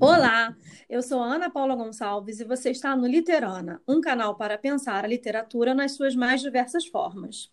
Olá, eu sou Ana Paula Gonçalves e você está no Literana, um canal para pensar a literatura nas suas mais diversas formas.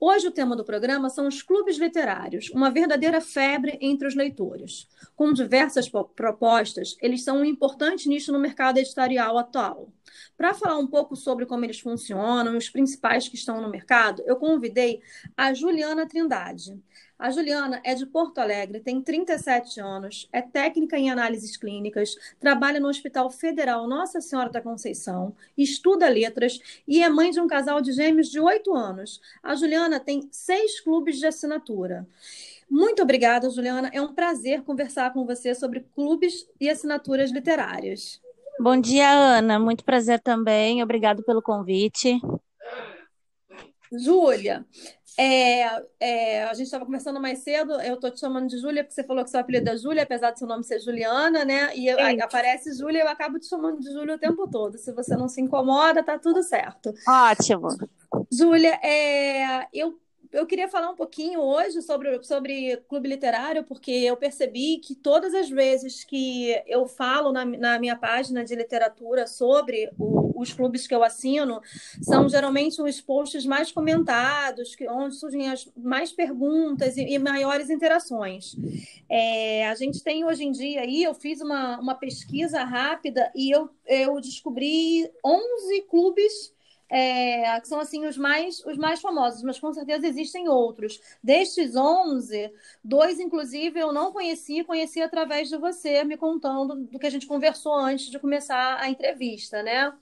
Hoje o tema do programa são os clubes literários, uma verdadeira febre entre os leitores. Com diversas propostas, eles são um importante nicho no mercado editorial atual. Para falar um pouco sobre como eles funcionam e os principais que estão no mercado, eu convidei a Juliana Trindade. A Juliana é de Porto Alegre, tem 37 anos, é técnica em análises clínicas, trabalha no Hospital Federal Nossa Senhora da Conceição, estuda letras e é mãe de um casal de gêmeos de 8 anos. A Juliana tem seis clubes de assinatura. Muito obrigada, Juliana. É um prazer conversar com você sobre clubes e assinaturas literárias. Bom dia, Ana. Muito prazer também. Obrigado pelo convite. Júlia, é, é, a gente estava conversando mais cedo, eu estou te chamando de Júlia, porque você falou que seu apelido é Júlia, apesar de seu nome ser Juliana, né? E eu, aparece Júlia, eu acabo te chamando de Júlia o tempo todo. Se você não se incomoda, tá tudo certo. Ótimo. Júlia, é, eu eu queria falar um pouquinho hoje sobre, sobre clube literário, porque eu percebi que todas as vezes que eu falo na, na minha página de literatura sobre o, os clubes que eu assino, são geralmente os posts mais comentados, que, onde surgem as mais perguntas e, e maiores interações. É, a gente tem hoje em dia aí, eu fiz uma, uma pesquisa rápida e eu, eu descobri 11 clubes é, que são assim os mais, os mais famosos, mas com certeza existem outros. Destes 11, dois, inclusive, eu não conheci, conheci através de você me contando do que a gente conversou antes de começar a entrevista, né?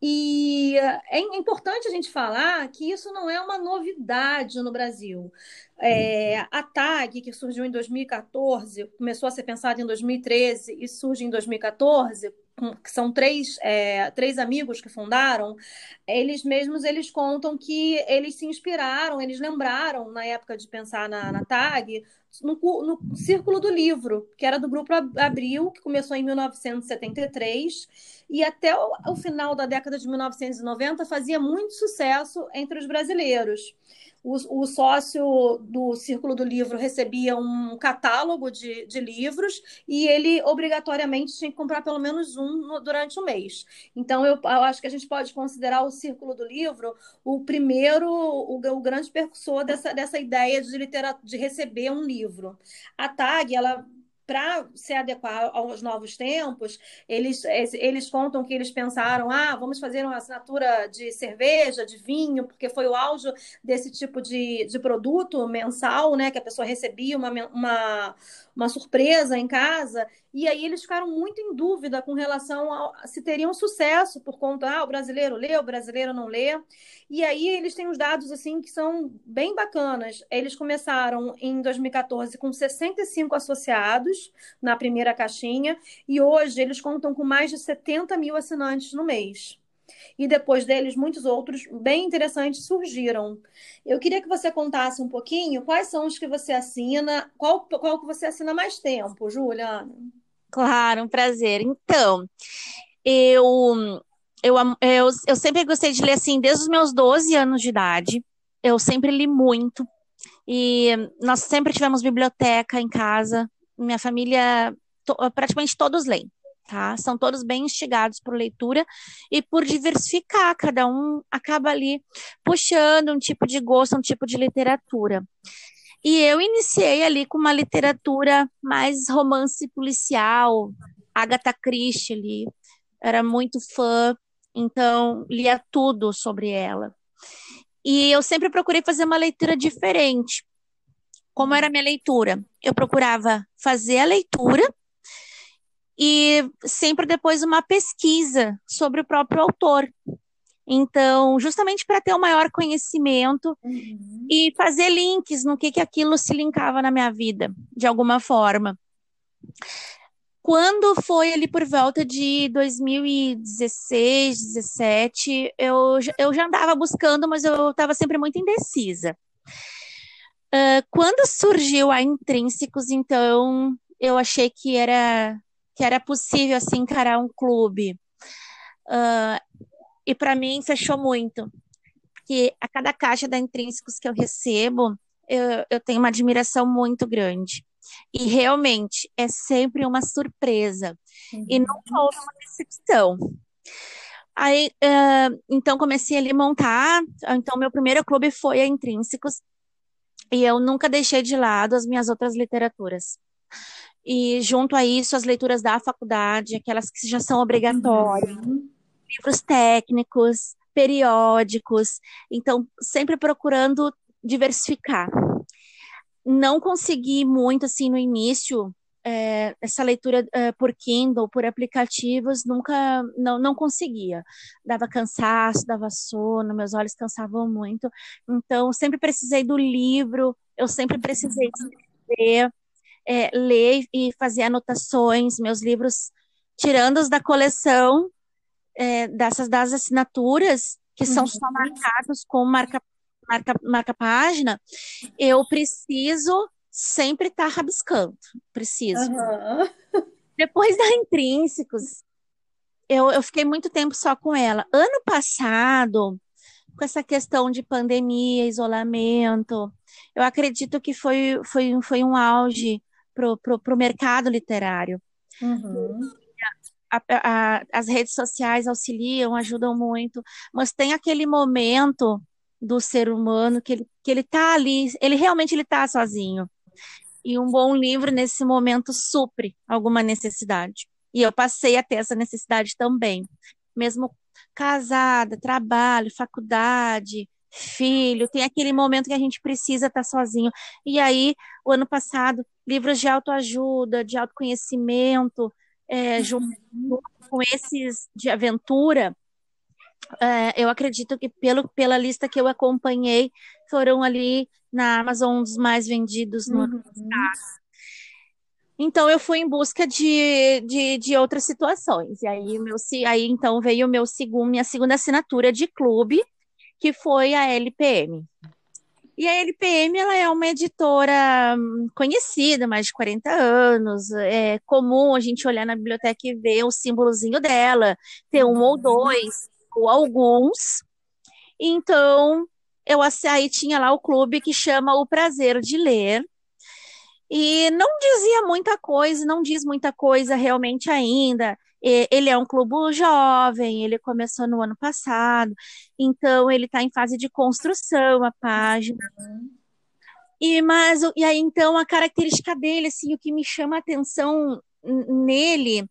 E é importante a gente falar que isso não é uma novidade no Brasil. É, a TAG, que surgiu em 2014, começou a ser pensada em 2013 e surge em 2014, que são três, é, três amigos que fundaram, eles mesmos eles contam que eles se inspiraram, eles lembraram na época de pensar na, na TAG no, no Círculo do Livro, que era do Grupo Abril, que começou em 1973 e até o, o final da década de 1990 fazia muito sucesso entre os brasileiros o, o, sócio do Círculo do Livro recebia um catálogo de, de livros e ele obrigatoriamente tinha que comprar pelo menos um no, durante o mês. Então, eu, eu, acho que a gente pode considerar o Círculo do Livro o primeiro, o, o grande percussor dessa, dessa ideia de, literatura, de receber um livro. A TAG, ela para se adequar aos novos tempos, eles, eles contam que eles pensaram: ah, vamos fazer uma assinatura de cerveja, de vinho, porque foi o auge desse tipo de, de produto mensal, né? Que a pessoa recebia uma, uma, uma surpresa em casa. E aí eles ficaram muito em dúvida com relação a se teriam sucesso por conta, ah, o brasileiro lê, o brasileiro não lê. E aí eles têm os dados assim que são bem bacanas. Eles começaram em 2014 com 65 associados na primeira caixinha e hoje eles contam com mais de 70 mil assinantes no mês. E depois deles, muitos outros bem interessantes surgiram. Eu queria que você contasse um pouquinho quais são os que você assina, qual, qual que você assina mais tempo, Juliana? Claro, um prazer. Então, eu, eu, eu, eu sempre gostei de ler assim, desde os meus 12 anos de idade. Eu sempre li muito. E nós sempre tivemos biblioteca em casa. Minha família, to, praticamente todos leem, tá? São todos bem instigados por leitura e por diversificar. Cada um acaba ali puxando um tipo de gosto, um tipo de literatura. E eu iniciei ali com uma literatura mais romance policial, Agatha Christie ali. Era muito fã, então lia tudo sobre ela. E eu sempre procurei fazer uma leitura diferente. Como era a minha leitura? Eu procurava fazer a leitura e sempre depois uma pesquisa sobre o próprio autor. Então, justamente para ter o um maior conhecimento uhum. e fazer links no que, que aquilo se linkava na minha vida, de alguma forma. Quando foi ali por volta de 2016, 2017, eu, eu já andava buscando, mas eu estava sempre muito indecisa. Uh, quando surgiu a Intrínsecos, então, eu achei que era, que era possível assim, encarar um clube. Uh, e para mim fechou muito. Porque a cada caixa da Intrínsecos que eu recebo, eu, eu tenho uma admiração muito grande. E realmente é sempre uma surpresa. Uhum. E nunca houve uma decepção. Aí, uh, então comecei a montar. Então, meu primeiro clube foi a Intrínsecos. E eu nunca deixei de lado as minhas outras literaturas. E junto a isso, as leituras da faculdade, aquelas que já são obrigatórias, uhum. Livros técnicos, periódicos. Então, sempre procurando diversificar. Não consegui muito assim no início é, essa leitura é, por Kindle, por aplicativos, nunca, não, não conseguia. Dava cansaço, dava sono, meus olhos cansavam muito. Então, sempre precisei do livro, eu sempre precisei escrever, é, ler e fazer anotações. Meus livros, tirando os da coleção, é, dessas das assinaturas, que são só uhum. marcados com marca, marca, marca página, eu preciso sempre estar tá rabiscando. Preciso. Uhum. Depois da Intrínsecos, eu, eu fiquei muito tempo só com ela. Ano passado, com essa questão de pandemia, isolamento, eu acredito que foi, foi, foi um auge para pro, pro mercado literário. Uhum. A, a, as redes sociais auxiliam, ajudam muito, mas tem aquele momento do ser humano que ele, que ele tá ali, ele realmente ele tá sozinho. E um bom livro, nesse momento, supre alguma necessidade. E eu passei a ter essa necessidade também. Mesmo casada, trabalho, faculdade, filho, tem aquele momento que a gente precisa estar sozinho. E aí, o ano passado, livros de autoajuda, de autoconhecimento, é, junto com esses de aventura, é, eu acredito que pelo, pela lista que eu acompanhei, foram ali na Amazon um dos mais vendidos no uhum. Então eu fui em busca de, de, de, outras situações. E aí, meu, aí então veio meu segundo, minha segunda assinatura de clube, que foi a LPM. E a LPM ela é uma editora hum, conhecida, mais de 40 anos. É comum a gente olhar na biblioteca e ver o símbolozinho dela, ter um ou dois, ou alguns. Então, eu aí tinha lá o clube que chama O Prazer de Ler. E não dizia muita coisa, não diz muita coisa realmente ainda. Ele é um clube jovem, ele começou no ano passado, então ele está em fase de construção a página. E mas e aí então a característica dele, assim, o que me chama a atenção nele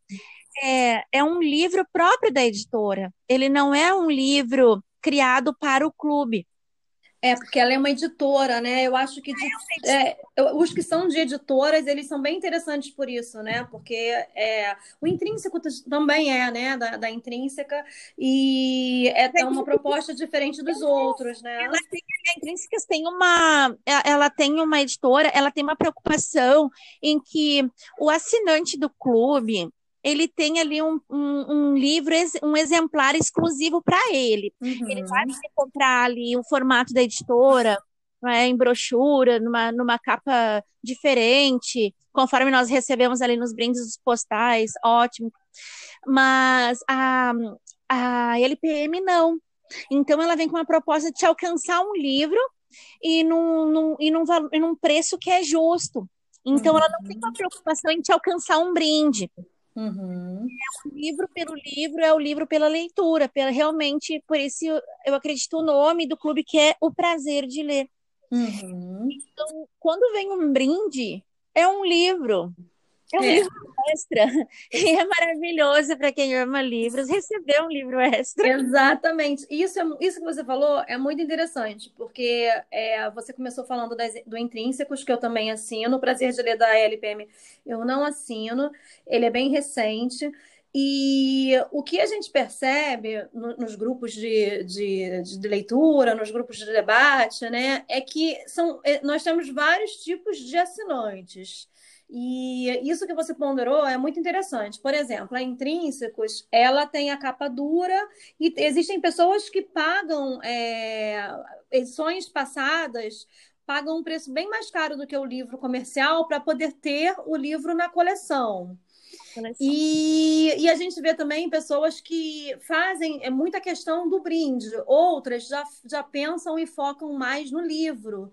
é, é um livro próprio da editora. Ele não é um livro criado para o clube. É, porque ela é uma editora, né? Eu acho que de, é, os que são de editoras, eles são bem interessantes por isso, né? Porque é, o Intrínseco também é, né? Da, da Intrínseca, e é, é uma proposta diferente dos outros, né? Ela tem, a Intrínseca tem uma, ela tem uma editora, ela tem uma preocupação em que o assinante do clube, ele tem ali um, um, um livro, um exemplar exclusivo para ele. Uhum. Ele vai comprar ali o formato da editora, né, em brochura, numa, numa capa diferente, conforme nós recebemos ali nos brindes postais, ótimo. Mas a, a LPM não. Então ela vem com uma proposta de te alcançar um livro e num, num, e num, e num preço que é justo. Então, uhum. ela não tem uma preocupação em te alcançar um brinde. Uhum. É o livro pelo livro, é o livro pela leitura, pela realmente, por isso eu acredito o nome do clube que é o prazer de ler. Uhum. Então, quando vem um brinde, é um livro. É um é. livro extra. E é maravilhoso para quem ama livros receber um livro extra. Exatamente. Isso, é, isso que você falou é muito interessante, porque é, você começou falando das, do Intrínsecos, que eu também assino. O Prazer de Ler da LPM eu não assino. Ele é bem recente. E o que a gente percebe no, nos grupos de, de, de, leitura, nos grupos de debate, né, é que são, é, nós temos vários tipos de assinantes. E isso que você ponderou é muito interessante. Por exemplo, a Intrínsecos, ela tem a capa dura e existem pessoas que pagam é, edições passadas pagam um preço bem mais caro do que o livro comercial para poder ter o livro na coleção. E, e, a gente vê também pessoas que fazem é muita questão do brinde, outras já, já pensam e focam mais no livro.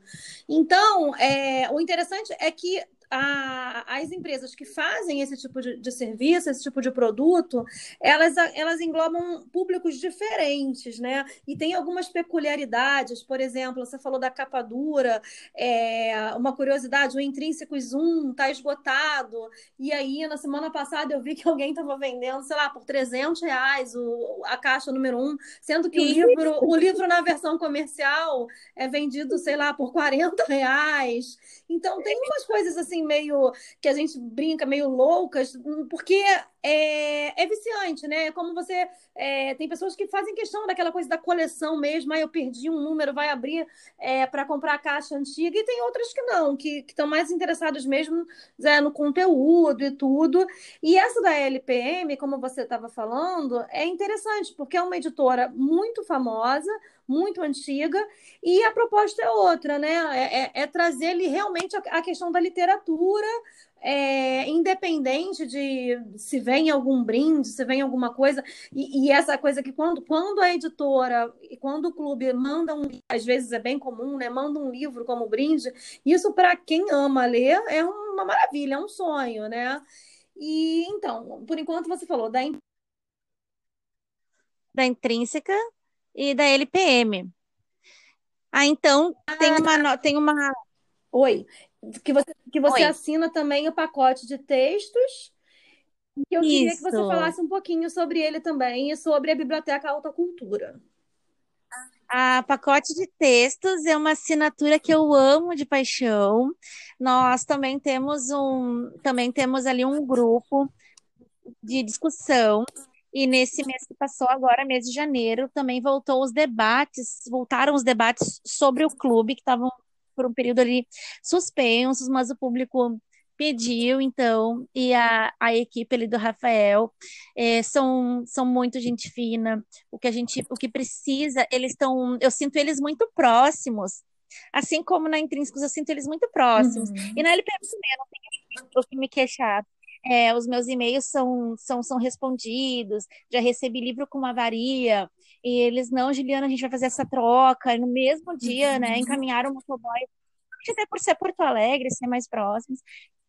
Então, é, o interessante é que a, as empresas que fazem esse tipo de, de, serviço, esse tipo de produto, elas, elas englobam públicos diferentes, né? E tem algumas peculiaridades, por exemplo, você falou da capa dura, é, uma curiosidade, o intrínseco Zoom está esgotado, e aí na semana passada eu vi que alguém estava vendendo, sei lá, por 300 reais o, a caixa número um, sendo que o livro, o livro na versão comercial é vendido, sei lá, por 40 reais. Então tem umas coisas assim meio que a gente brinca, meio loucas, porque é, é viciante, né? É como você. É, tem pessoas que fazem questão daquela coisa da coleção mesmo, aí eu perdi um número, vai abrir é, para comprar a caixa antiga, e tem outras que não, que estão mais interessadas mesmo é, no conteúdo e tudo. E essa da LPM, como você estava falando, é interessante, porque é uma editora muito famosa, muito antiga, e a proposta é outra, né? É, é, é trazer ali realmente a, a questão da literatura é, independente de se vem algum brinde, se vem alguma coisa, e, e, essa coisa que quando, quando a editora e quando o clube manda um, às vezes é bem comum, né? Manda um livro como brinde, isso para quem ama ler é uma maravilha, é um sonho, né? E então, por enquanto você falou da da intrínseca e da LPM. Ah, então tem uma tem uma Oi, que você, que você assina também o pacote de textos. Que eu Isso. queria que você falasse um pouquinho sobre ele também e sobre a Biblioteca Alta Cultura. A pacote de textos é uma assinatura que eu amo de paixão. Nós também temos um, também temos ali um grupo de discussão. E nesse mês que passou agora, mês de janeiro, também voltou os debates, voltaram os debates sobre o clube que estavam por um período ali suspensos, mas o público pediu, então, e a, a equipe ali do Rafael é, são, são muito gente fina. O que a gente, o que precisa, eles estão, eu sinto eles muito próximos. Assim como na Intrínsecos, eu sinto eles muito próximos. Uhum. E na LPM também, eu não tenho o que me queixar. É, os meus e-mails são, são, são respondidos, já recebi livro com uma varia, e eles, não, Juliana, a gente vai fazer essa troca. E no mesmo dia, uhum. né, encaminharam o motoboy, até por ser Porto Alegre, ser mais próximos,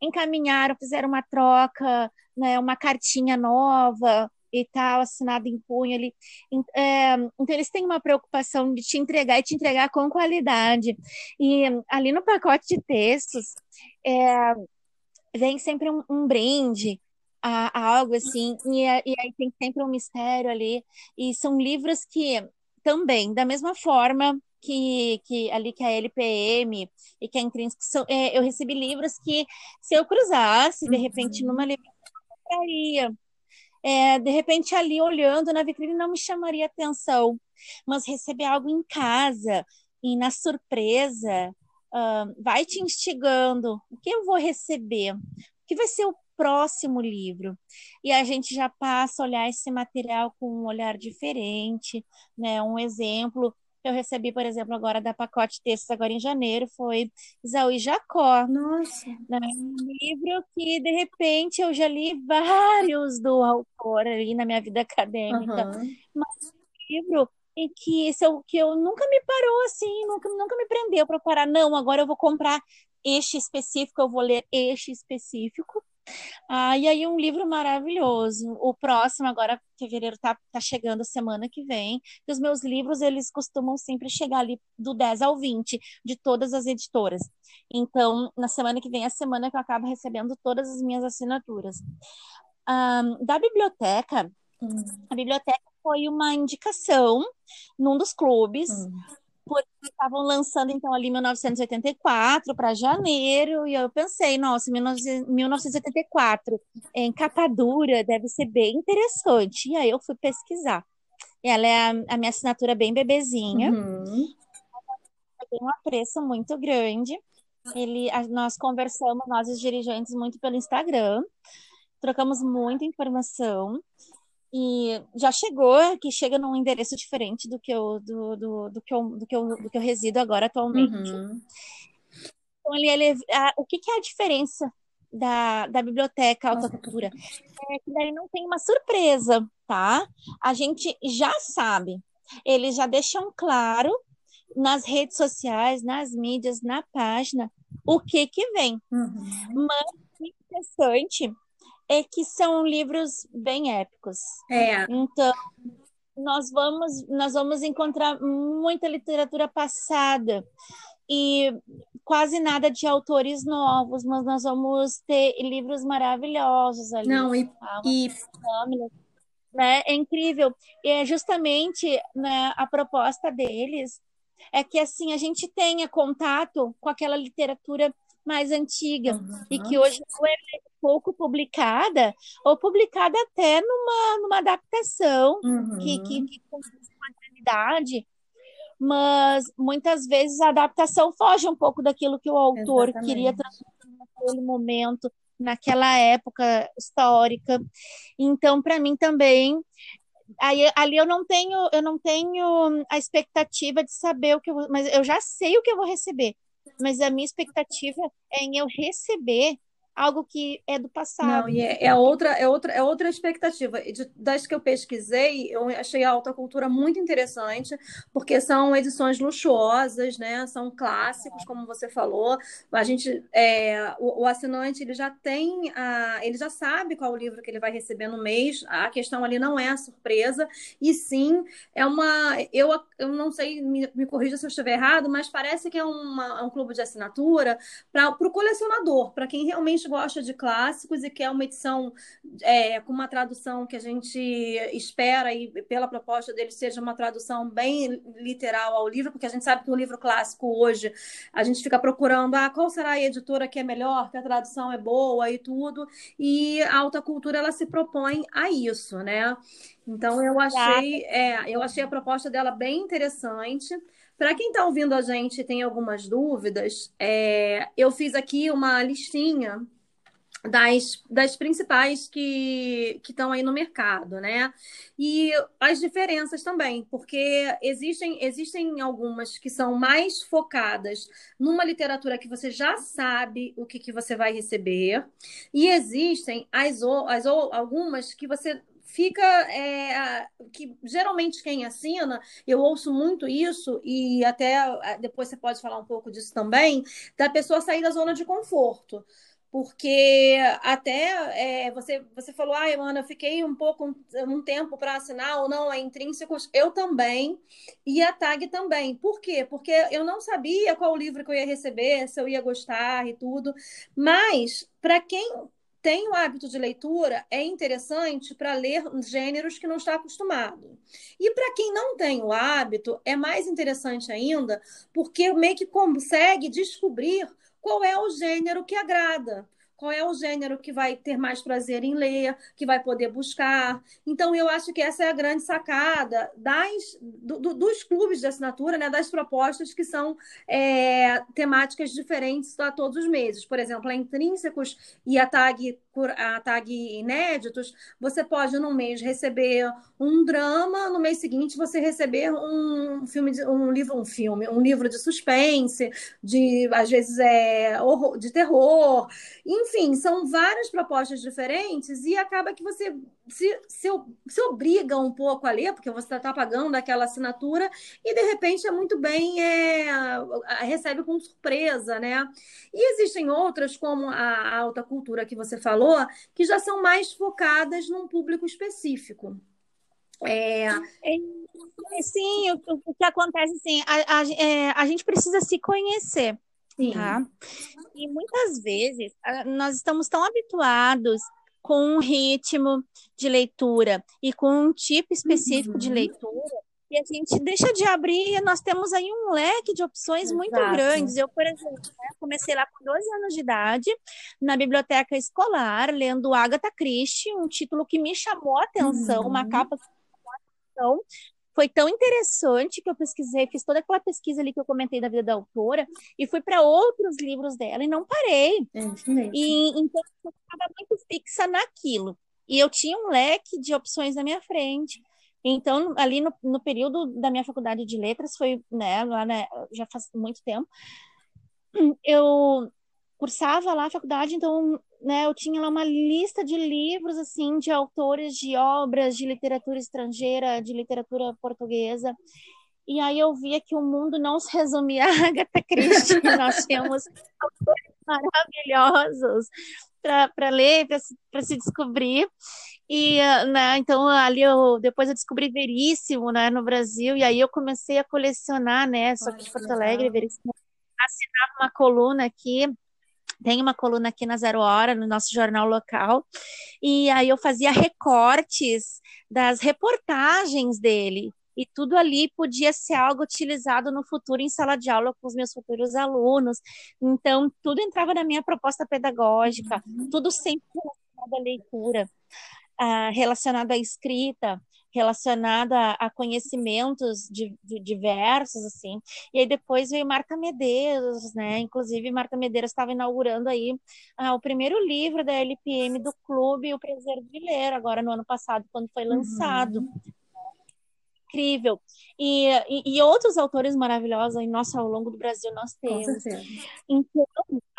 encaminharam, fizeram uma troca, né, uma cartinha nova e tal, assinado em punho ali. É, então, eles têm uma preocupação de te entregar e te entregar com qualidade. E ali no pacote de textos, é, vem sempre um, um brinde, a, a algo assim, e, é, e, aí tem sempre um mistério ali, e são livros que também, da mesma forma que, que ali que a LPM e que a Intrínseco, são, é, eu recebi livros que se eu cruzasse, de repente, numa uhum. livraria, é, de repente ali olhando na vitrine não me chamaria atenção, mas receber algo em casa e na surpresa uh, vai te instigando. O que eu vou receber? O que vai ser o próximo livro. E a gente já passa a olhar esse material com um olhar diferente, né? Um exemplo que eu recebi, por exemplo, agora da pacote textos agora em janeiro foi Isaú e Jacó. Nossa. Né? Um livro que, de repente, eu já li vários do autor ali na minha vida acadêmica. Uhum. Mas um livro que, esse, que eu nunca me parou assim, nunca, nunca me prendeu para parar. Não, agora eu vou comprar este específico, eu vou ler este específico. Ah, e aí um livro maravilhoso. O próximo, agora, fevereiro tá, tá chegando semana que vem. E os meus livros, eles costumam sempre chegar ali do 10 ao 20, de todas as editoras. Então, na semana que vem é a semana que eu acabo recebendo todas as minhas assinaturas. Um, da biblioteca, hum. a biblioteca foi uma indicação num dos clubes. Hum porque estavam lançando então ali 1984 para janeiro, e eu pensei, nossa, 1984 em capa dura deve ser bem interessante. E aí eu fui pesquisar. Ela é a, a minha assinatura bem bebezinha. Uhum. Tem um apreço muito grande. Ele, a, nós conversamos, nós os dirigentes, muito pelo Instagram, trocamos muita informação. E já chegou, que chega num endereço diferente do que eu, do, do, do que eu, do que eu, do que eu resido agora atualmente. Uhum. Então, ele, ele, a, o que, que é a diferença da, da biblioteca Alta Cultura? É que daí não tem uma surpresa, tá? A gente já sabe. Eles já deixam claro nas redes sociais, nas mídias, na página, o que que vem. Uhum. Mas o interessante é que são livros bem épicos. É. Então, nós vamos, nós vamos encontrar muita literatura passada e quase nada de autores novos, mas nós vamos ter livros maravilhosos ali. Não, e, tá? e... Né? É incrível. E é justamente né, a proposta deles é que assim a gente tenha contato com aquela literatura mais antiga uhum. e que hoje é pouco publicada ou publicada até numa, numa adaptação uhum. que, que, que qualidade mas muitas vezes a adaptação foge um pouco daquilo que o autor Exatamente. queria transmitir naquele momento, naquela época histórica. Então, para mim também, aí, ali eu não tenho, eu não tenho a expectativa de saber o que eu vou, mas eu já sei o que eu vou receber. Mas a minha expectativa é em eu receber algo que é do passado. Não, e é, é outra, é outra, é outra expectativa. De, das que eu pesquisei, eu achei a alta cultura muito interessante, porque são edições luxuosas, né? São clássicos, como você falou. A gente, é, o, o, assinante, ele já tem, a, ele já sabe qual o livro que ele vai receber no mês. A questão ali não é a surpresa, e sim é uma, eu, eu não sei, me, me corrija se eu estiver errado, mas parece que é uma, é um clube de assinatura para o colecionador, para quem realmente gosta de clássicos e quer uma edição é, com uma tradução que a gente espera e pela proposta dele seja uma tradução bem literal ao livro, porque a gente sabe que um livro clássico hoje a gente fica procurando ah, qual será a editora que é melhor, que a tradução é boa e tudo, e a alta cultura ela se propõe a isso, né? Então eu achei, é, eu achei a proposta dela bem interessante. Para quem está ouvindo a gente e tem algumas dúvidas, é, eu fiz aqui uma listinha das, das principais que estão aí no mercado, né? E as diferenças também, porque existem, existem algumas que são mais focadas numa literatura que você já sabe o que, que você vai receber, e existem as, as algumas que você fica é, que geralmente quem assina, eu ouço muito isso e até depois você pode falar um pouco disso também, da pessoa sair da zona de conforto porque até é, você, você falou, ai, Ana, eu fiquei um pouco, um, um tempo para assinar ou não, é intrínsecos. Eu também, e a tag também. Por quê? Porque eu não sabia qual livro que eu ia receber, se eu ia gostar e tudo. Mas, para quem tem o hábito de leitura, é interessante para ler gêneros que não está acostumado. E para quem não tem o hábito, é mais interessante ainda, porque meio que consegue descobrir qual é o gênero que agrada qual é o gênero que vai ter mais prazer em ler, que vai poder buscar. Então, eu acho que essa é a grande sacada das, do, do, dos clubes de assinatura, né, das propostas que são é, temáticas diferentes a todos os meses. Por exemplo, a Intrínsecos e a Tag a tag inéditos, você pode no mês receber um drama, no mês seguinte você receber um filme, de, um livro, um filme, um livro de suspense, de às vezes é horror, de terror, são várias propostas diferentes e acaba que você se, se, se obriga um pouco a ler, porque você está pagando aquela assinatura e de repente é muito bem é, recebe com surpresa, né? E existem outras como a alta cultura que você falou que já são mais focadas num público específico. É... é sim, o, o, que acontece assim, a, a, é, a gente precisa se conhecer. Sim. Tá? E muitas vezes nós estamos tão habituados com um ritmo de leitura e com um tipo específico uhum. de leitura e a gente deixa de abrir e nós temos aí um leque de opções Exato. muito grandes. Eu, por exemplo, né, comecei lá com 12 anos de idade, na biblioteca escolar, lendo Agatha Christie, um título que me chamou a atenção, uhum. uma capa que me chamou a atenção. Foi tão interessante que eu pesquisei, fiz toda aquela pesquisa ali que eu comentei da vida da autora e fui para outros livros dela e não parei. É e então eu estava muito fixa naquilo. E eu tinha um leque de opções na minha frente. Então, ali no, no período da minha faculdade de letras, foi, né, lá, né, já faz muito tempo, eu cursava lá a faculdade, então, né, eu tinha lá uma lista de livros, assim, de autores de obras de literatura estrangeira, de literatura portuguesa, e aí eu via que o mundo não se resumia a Agatha Christie, nós tínhamos maravilhosos para ler, para se descobrir. E, né, então ali eu depois eu descobri Veríssimo, né, no Brasil, e aí eu comecei a colecionar, né, só que de Porto Alegre, Veríssimo, assinava uma coluna aqui, tem uma coluna aqui na Zero Hora, no nosso jornal local, e aí eu fazia recortes das reportagens dele, e tudo ali podia ser algo utilizado no futuro em sala de aula com os meus futuros alunos. Então, tudo entrava na minha proposta pedagógica, uhum. tudo sempre relacionado à leitura, uh, relacionado à escrita, relacionado a, conhecimentos de, de, diversos, assim. E aí depois veio Marta Medeiros, né? Inclusive, Marta Medeiros estava inaugurando aí uh, o primeiro livro da LPM do clube, O Prazer de Ler, agora no ano passado, quando foi lançado. Uhum incrível. E, e, e, outros autores maravilhosos, nossa, ao longo do Brasil nós temos. Então,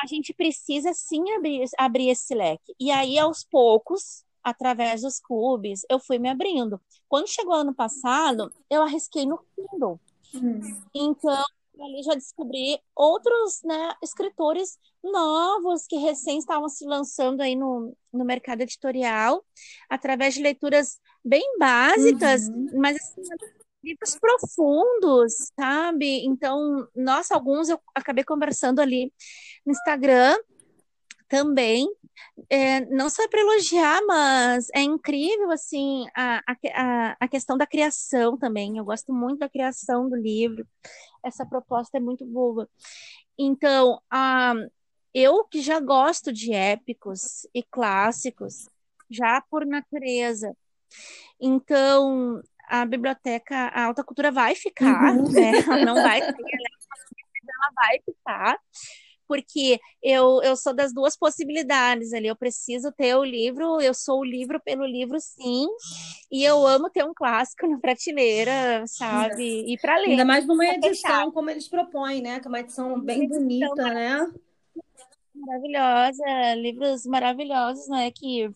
a gente precisa sim abrir, abrir esse leque. E aí, aos poucos, através dos clubes, eu fui me abrindo. Quando chegou ano passado, eu arrisquei no Kindle. Hum. Então, ali já descobri outros né, escritores novos que recém estavam se lançando aí no, no mercado editorial, através de leituras bem básicas, uhum. mas assim, livros profundos, sabe? Então, nossa, alguns eu acabei conversando ali no Instagram também. É, não só para elogiar, mas é incrível assim a, a, a questão da criação também. Eu gosto muito da criação do livro. Essa proposta é muito boa. Então, a, eu que já gosto de épicos e clássicos, já por natureza, então, a biblioteca, a alta cultura vai ficar, uhum. né? Ela não vai ela vai ficar, porque eu, eu sou das duas possibilidades ali. Eu preciso ter o livro, eu sou o livro pelo livro, sim, e eu amo ter um clássico na prateleira, sabe? E para ler. Ainda mais numa edição como eles propõem, né? Que é uma edição bem uma bonita, edição né? Maravilhosa, livros maravilhosos, né? Que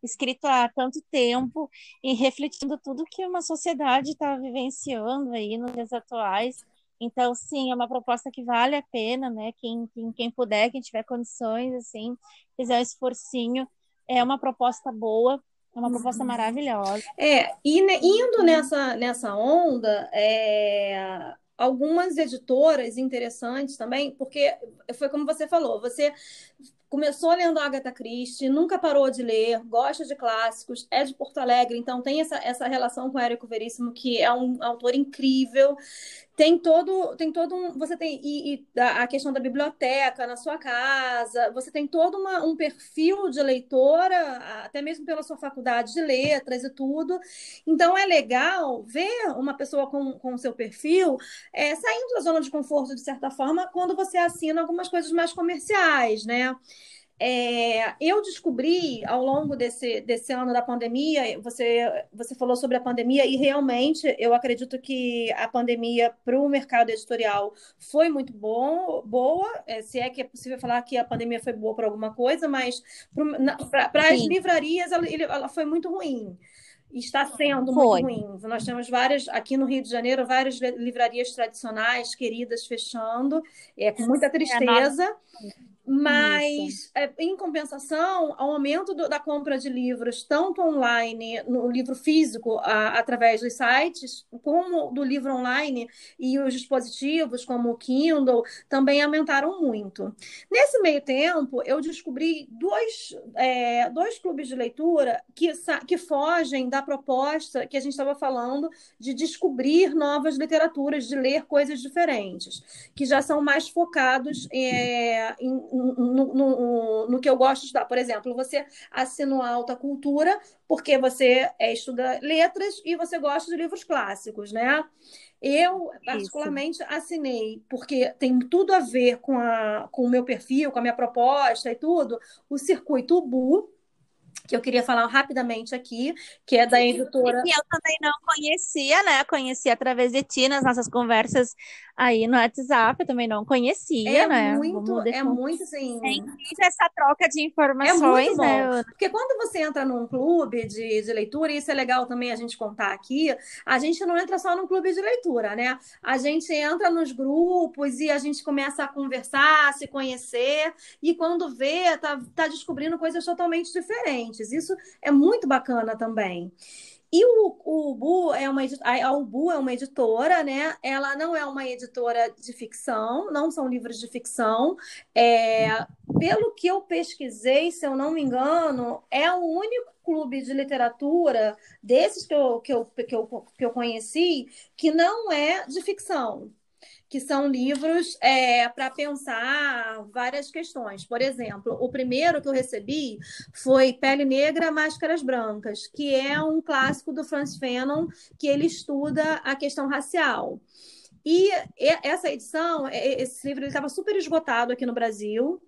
escrito há tanto tempo e refletindo tudo que uma sociedade está vivenciando aí nos dias atuais. Então, sim, é uma proposta que vale a pena, né? Quem, quem, quem puder, quem tiver condições, assim, fizer um esforcinho, é uma proposta boa, é uma proposta uhum. maravilhosa. É, e né, indo nessa, nessa onda, é, algumas editoras interessantes também, porque foi como você falou, você começou lendo Agatha Christie, nunca parou de ler, gosta de clássicos, é de Porto Alegre, então tem essa, essa relação com o Érico Veríssimo, que é um autor incrível tem todo, tem todo um, você tem e, e, a questão da biblioteca na sua casa, você tem todo uma, um perfil de leitora, até mesmo pela sua faculdade de letras e tudo. Então é legal ver uma pessoa com o seu perfil é, saindo da zona de conforto de certa forma quando você assina algumas coisas mais comerciais, né? É, eu descobri ao longo desse, desse ano da pandemia, você, você falou sobre a pandemia, e realmente eu acredito que a pandemia para o mercado editorial foi muito bom, boa, é, se é que é possível falar que a pandemia foi boa para alguma coisa, mas para as livrarias ela, ela foi muito ruim está sendo Foi. muito ruim. Nós temos várias, aqui no Rio de Janeiro, várias livrarias tradicionais, queridas, fechando, é, com muita é, tristeza. É, mas, é, em compensação, o aumento do, da compra de livros, tanto online, no livro físico, a, através dos sites, como do livro online e os dispositivos, como o Kindle, também aumentaram muito. Nesse meio tempo, eu descobri dois, é, dois clubes de leitura que, que fogem da proposta que a gente estava falando de descobrir novas literaturas, de ler coisas diferentes, que já são mais focados é, em no, no, no, que eu gosto de estudar. Por exemplo, você assina alta cultura porque você é, estuda letras e você gosta de livros clássicos, né? Eu, particularmente, Isso. assinei, porque tem tudo a ver com, a, com o meu perfil, com a minha proposta e tudo, o Circuito UBU, que eu queria falar rapidamente aqui, que é da editora. Que eu também não conhecia, né? Conheci através de ti nas nossas conversas aí no WhatsApp, eu também não conhecia, é né? Muito, é muito assim. É essa troca de informações, é né? Porque quando você entra num clube de, de leitura, e isso é legal também a gente contar aqui, a gente não entra só num clube de leitura, né? A gente entra nos grupos e a gente começa a conversar, se conhecer, e quando vê, tá, tá descobrindo coisas totalmente diferentes. Isso é muito bacana também. E o, o Ubu é uma a Ubu é uma editora, né? Ela não é uma editora de ficção, não são livros de ficção. É, pelo que eu pesquisei, se eu não me engano, é o único clube de literatura desses que eu, que eu, que eu, que eu conheci que não é de ficção que são livros é, para pensar várias questões. Por exemplo, o primeiro que eu recebi foi Pele Negra, Máscaras Brancas, que é um clássico do Franz Fanon, que ele estuda a questão racial. E essa edição, esse livro estava super esgotado aqui no Brasil,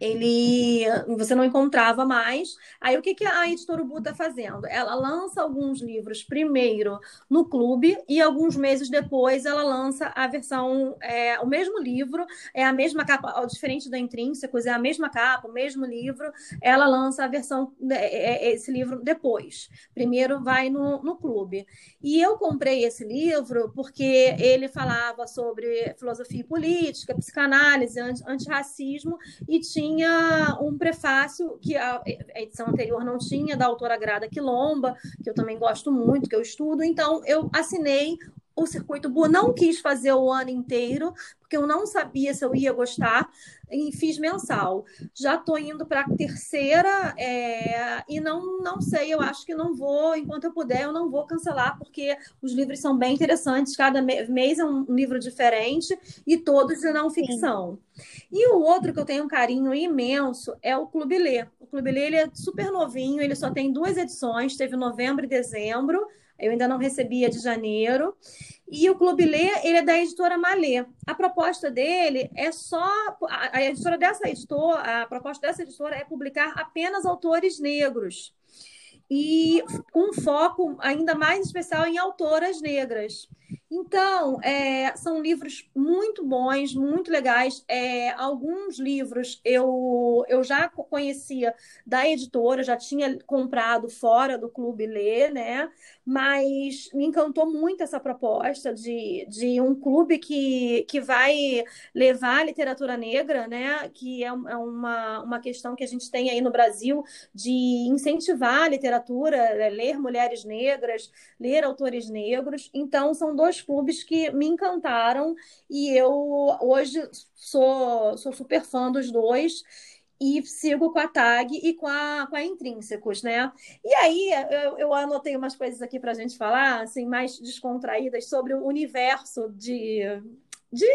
ele você não encontrava mais. Aí o que, que a editora Ubu está fazendo? Ela lança alguns livros primeiro no clube e alguns meses depois ela lança a versão, é, o mesmo livro, é a mesma capa, diferente da Intrínsecos, é a mesma capa, o mesmo livro, ela lança a versão, é, é, esse livro depois. Primeiro vai no, no clube. E eu comprei esse livro porque ele falava sobre filosofia política, psicanálise, antirracismo e tinha tinha um prefácio que a, edição anterior não tinha, da autora Grada Quilomba, que eu também gosto muito, que eu estudo. Então, eu assinei o circuito Bu, não quis fazer o ano inteiro, porque eu não sabia se eu ia gostar, e fiz mensal. Já estou indo para a terceira é, e não, não sei, eu acho que não vou, enquanto eu puder, eu não vou cancelar, porque os livros são bem interessantes, cada mês é um livro diferente e todos de não ficção. Sim. E o outro que eu tenho um carinho imenso é o Clube Lê. O Clube Lê ele é super novinho, ele só tem duas edições, teve novembro e dezembro, eu ainda não recebia de janeiro. E o Clube Lê, ele é da editora Malê. A proposta dele é só. A editora dessa editora, a proposta dessa editora é publicar apenas autores negros. E com foco ainda mais especial em autoras negras. Então, é, são livros muito bons, muito legais. É, alguns livros eu, eu já conhecia da editora, já tinha comprado fora do Clube Lê, né? Mas me encantou muito essa proposta de, de um clube que, que vai levar a literatura negra, né? Que é, é uma, uma questão que a gente tem aí no Brasil de incentivar a literatura, né? ler mulheres negras, ler autores negros. Então, são dois clubes que me encantaram e eu hoje sou, sou super fã dos dois e sigo com a tag e com a, com a Intrínsecos, né? E aí eu, eu anotei umas coisas aqui para a gente falar, assim, mais descontraídas sobre o universo de de,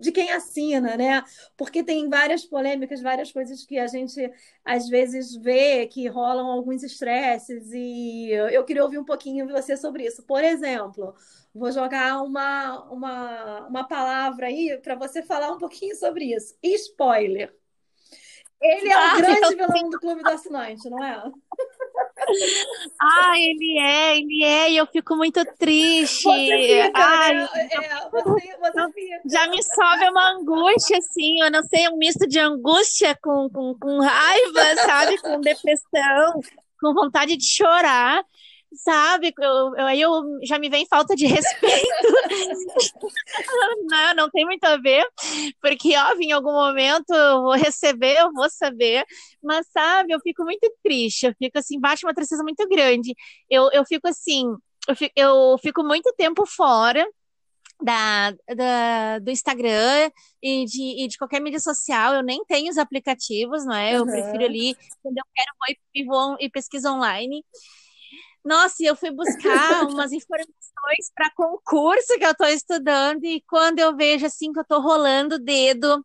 de quem assina, né? Porque tem várias polêmicas, várias coisas que a gente às vezes vê que rolam alguns estresses, e eu queria ouvir um pouquinho de você sobre isso. Por exemplo, vou jogar uma, uma, uma palavra aí para você falar um pouquinho sobre isso. Spoiler. Ele é o ah, grande vilão do Clube do Assinante, não é? Ah, ele é, ele é, e eu fico muito triste. Você fica, Ai, né? é, você, você fica. Já me sobe uma angústia, assim, eu não sei, um misto de angústia com, com, com raiva, sabe? Com depressão, com vontade de chorar sabe? Eu, eu, aí eu já me vem falta de respeito. não, não tem muito a ver, porque, óbvio, em algum momento eu vou receber, eu vou saber, mas, sabe, eu fico muito triste, eu fico assim, bate uma tristeza muito grande. Eu, eu fico assim, eu fico, eu fico muito tempo fora. Da, da, do Instagram e de, e de qualquer mídia social, eu nem tenho os aplicativos, não é? Eu uhum. prefiro ali, quando eu quero, vou e, vou e pesquiso online. Nossa, eu fui buscar umas informações para concurso que eu estou estudando e quando eu vejo assim que eu estou rolando o dedo,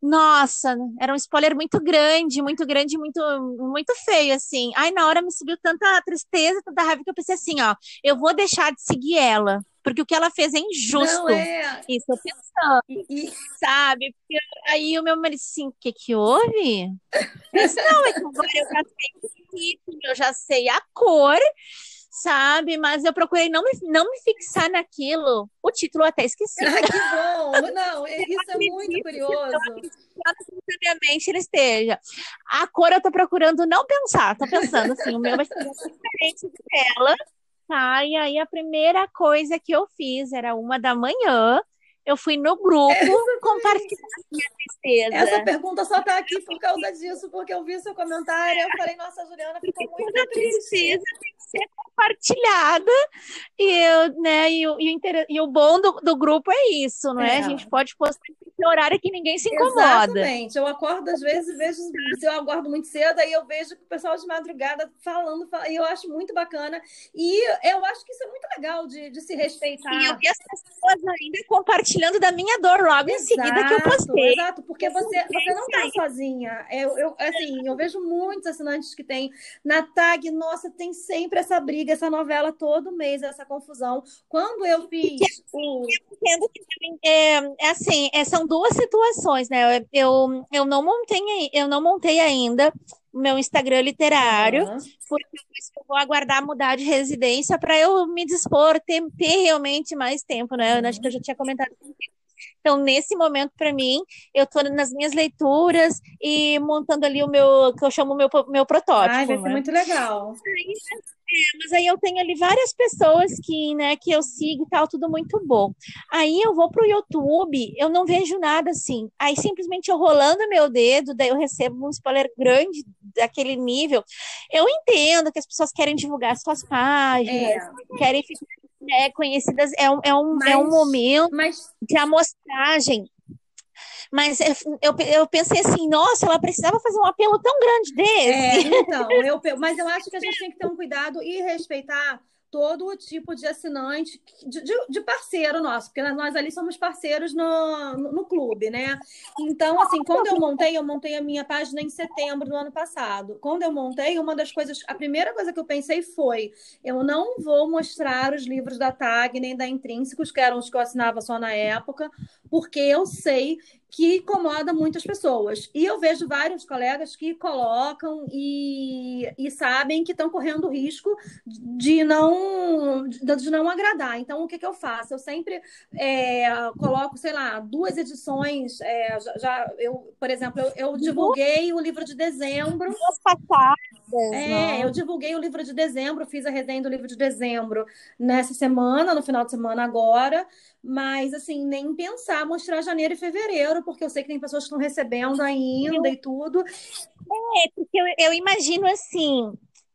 nossa, era um spoiler muito grande, muito grande, muito muito feio assim. Ai, na hora me subiu tanta tristeza, tanta raiva que eu pensei assim, ó, eu vou deixar de seguir ela, porque o que ela fez é injusto. Não é. Isso eu pensando, e, sabe? Porque aí o meu marido assim, o que que houve? Eu disse, não, é que agora eu gastei eu já sei a cor, sabe? Mas eu procurei não me, não me fixar naquilo. O título até esqueci. Ah, que bom! Não, isso é muito curioso. Simultaneamente ele esteja. A cor eu tô procurando não pensar, tô pensando assim, o meu vai ser diferente dela, tá? E aí a primeira coisa que eu fiz era uma da manhã, eu fui no grupo compartilhar minha tristeza. Essa pergunta só está aqui por causa disso, porque eu vi seu comentário e eu falei, nossa, Juliana ficou muito triste. tristeza tem que ser compartilhada. E, eu, né, e, o, e, o, bom do, do grupo é isso, não é? é. A gente pode postar em horário que ninguém se incomoda. Exatamente. Eu acordo às vezes, vejo, se eu acordo muito cedo, aí eu vejo o pessoal de madrugada falando, e eu acho muito bacana. E eu acho que isso é muito legal de, de se respeitar. E eu vi as pessoas ainda compartilhando da minha dor logo exato, em seguida que eu postei. Exato, porque você, você não está sozinha. Eu, eu, assim, eu vejo muitos assinantes que têm na tag, nossa, tem sempre essa briga, essa novela todo mês, essa confusão. Quando eu fiz o. Eu entendo que é, é assim, é, são duas situações, né? Eu, eu, não montei, eu não montei ainda meu Instagram literário, uhum. porque eu vou aguardar mudar de residência para eu me dispor, ter, ter realmente mais tempo, né? Uhum. Acho que eu já tinha comentado Então, nesse momento, para mim, eu estou nas minhas leituras e montando ali o meu, que eu chamo meu, meu protótipo. Ai, vai ser né? muito legal. É, mas aí eu tenho ali várias pessoas que, né, que eu sigo e tal, tudo muito bom. Aí eu vou pro YouTube, eu não vejo nada assim. Aí simplesmente eu rolando meu dedo, daí eu recebo um spoiler grande daquele nível. Eu entendo que as pessoas querem divulgar suas páginas, é. querem ficar né, conhecidas. É um, é um, mas, é um momento mas... de amostragem mas eu, eu pensei assim, nossa, ela precisava fazer um apelo tão grande desse. É, então, eu, mas eu acho que a gente tem que ter um cuidado e respeitar todo o tipo de assinante, de, de, parceiro nosso, porque nós ali somos parceiros no, no, no, clube, né? Então, assim, quando eu montei, eu montei a minha página em setembro do ano passado. Quando eu montei, uma das coisas, a primeira coisa que eu pensei foi: eu não vou mostrar os livros da TAG nem da Intrínsecos, que eram os que eu assinava só na época, porque eu sei que incomoda muitas pessoas. E eu vejo vários colegas que colocam e, e sabem que estão correndo risco de não, de não agradar. Então, o que, que eu faço? Eu sempre é, coloco, sei lá, duas edições. É, já, já, eu, por exemplo, eu, eu divulguei o livro de dezembro. Duas passadas. É, né? eu divulguei o livro de dezembro, fiz a resenha do livro de dezembro nessa semana, no final de semana agora, mas assim, nem pensar mostrar janeiro e fevereiro, porque eu sei que tem pessoas que estão recebendo ainda eu... e tudo. É, porque eu, eu imagino assim,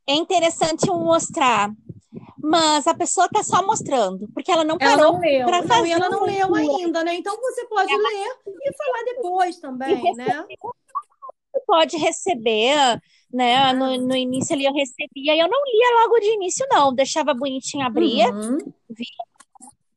é interessante mostrar mas a pessoa está só mostrando, porque ela não parou para fazer. Não, e ela não leu ainda, né? Então você pode ela... ler e falar depois também, né? Pode receber né? No, no início ali eu recebia eu não lia logo de início, não. Deixava bonitinho, abria, uhum. via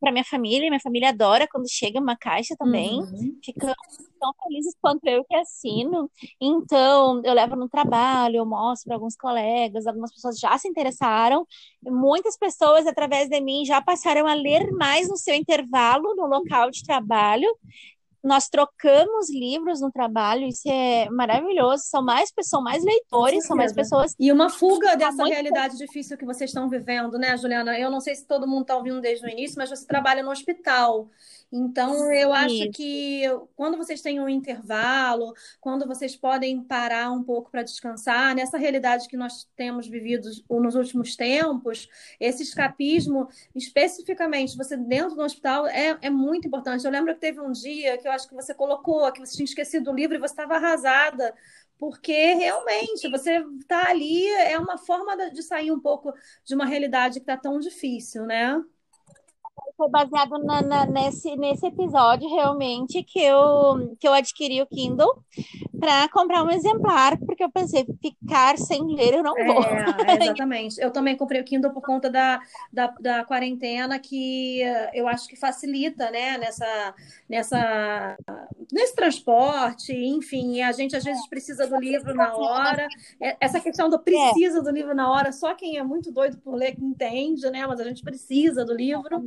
para minha família, minha família adora quando chega uma caixa também. Uhum. Ficam tão felizes quanto eu que assino. Então, eu levo no trabalho, eu mostro para alguns colegas, algumas pessoas já se interessaram. Muitas pessoas, através de mim, já passaram a ler mais no seu intervalo, no local de trabalho nós trocamos livros no trabalho, isso é maravilhoso. São mais pessoas, mais leitores, são mais pessoas. E uma fuga dessa realidade difícil que vocês estão vivendo, né, Juliana? Eu não sei se todo mundo está ouvindo desde o início, mas você trabalha no hospital. Então, eu acho que quando vocês têm um intervalo, quando vocês podem parar um pouco para descansar, nessa realidade que nós temos vivido nos últimos tempos, esse escapismo, especificamente, você dentro do hospital, é, é muito importante. Eu lembro que teve um dia que eu acho que você colocou, que você tinha esquecido o livro e você estava arrasada porque realmente você está ali, é uma forma de sair um pouco de uma realidade que está tão difícil, né? Foi baseado na, na, nesse, nesse episódio, realmente, que eu, que eu adquiri o Kindle para comprar um exemplar, porque eu pensei, ficar sem ler eu não vou. É, exatamente. Eu também comprei o Kindle por conta da, da, da, quarentena, que eu acho que facilita, né, nessa, nessa, nesse transporte, enfim, a gente às vezes precisa do livro na hora. É, essa questão do precisa do livro na hora, só quem é muito doido por ler que entende, né, mas a gente precisa do livro.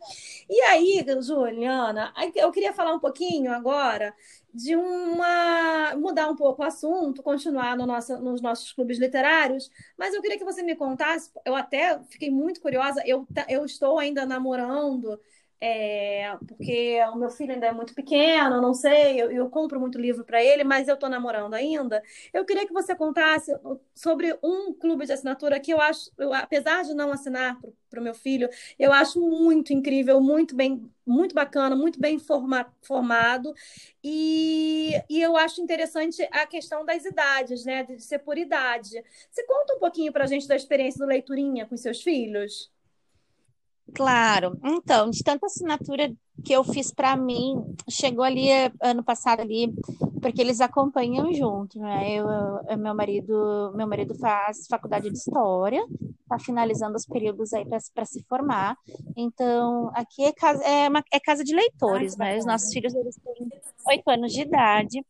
E aí, Juliana, eu queria falar um pouquinho agora de uma mudar um pouco o assunto, continuar no nosso, nos nossos clubes literários, mas eu queria que você me contasse, eu até fiquei muito curiosa, eu, eu estou ainda namorando é, porque o meu filho ainda é muito pequeno, não sei, eu, eu compro muito livro para ele, mas eu estou namorando ainda. Eu queria que você contasse sobre um clube de assinatura que eu acho, eu, apesar de não assinar para o meu filho, eu acho muito incrível, muito bem, muito bacana, muito bem forma, formado. E, e eu acho interessante a questão das idades, né? De ser por idade. Você conta um pouquinho para a gente da experiência do Leiturinha com seus filhos? Claro. Então, de tanta assinatura que eu fiz para mim, chegou ali eh, ano passado ali, porque eles acompanham junto, né? Eu, eu meu marido, meu marido faz faculdade de história, está finalizando os períodos aí para se formar. Então, aqui é casa, é, uma, é casa de leitores, né? Os nossos filhos eles têm oito anos de idade.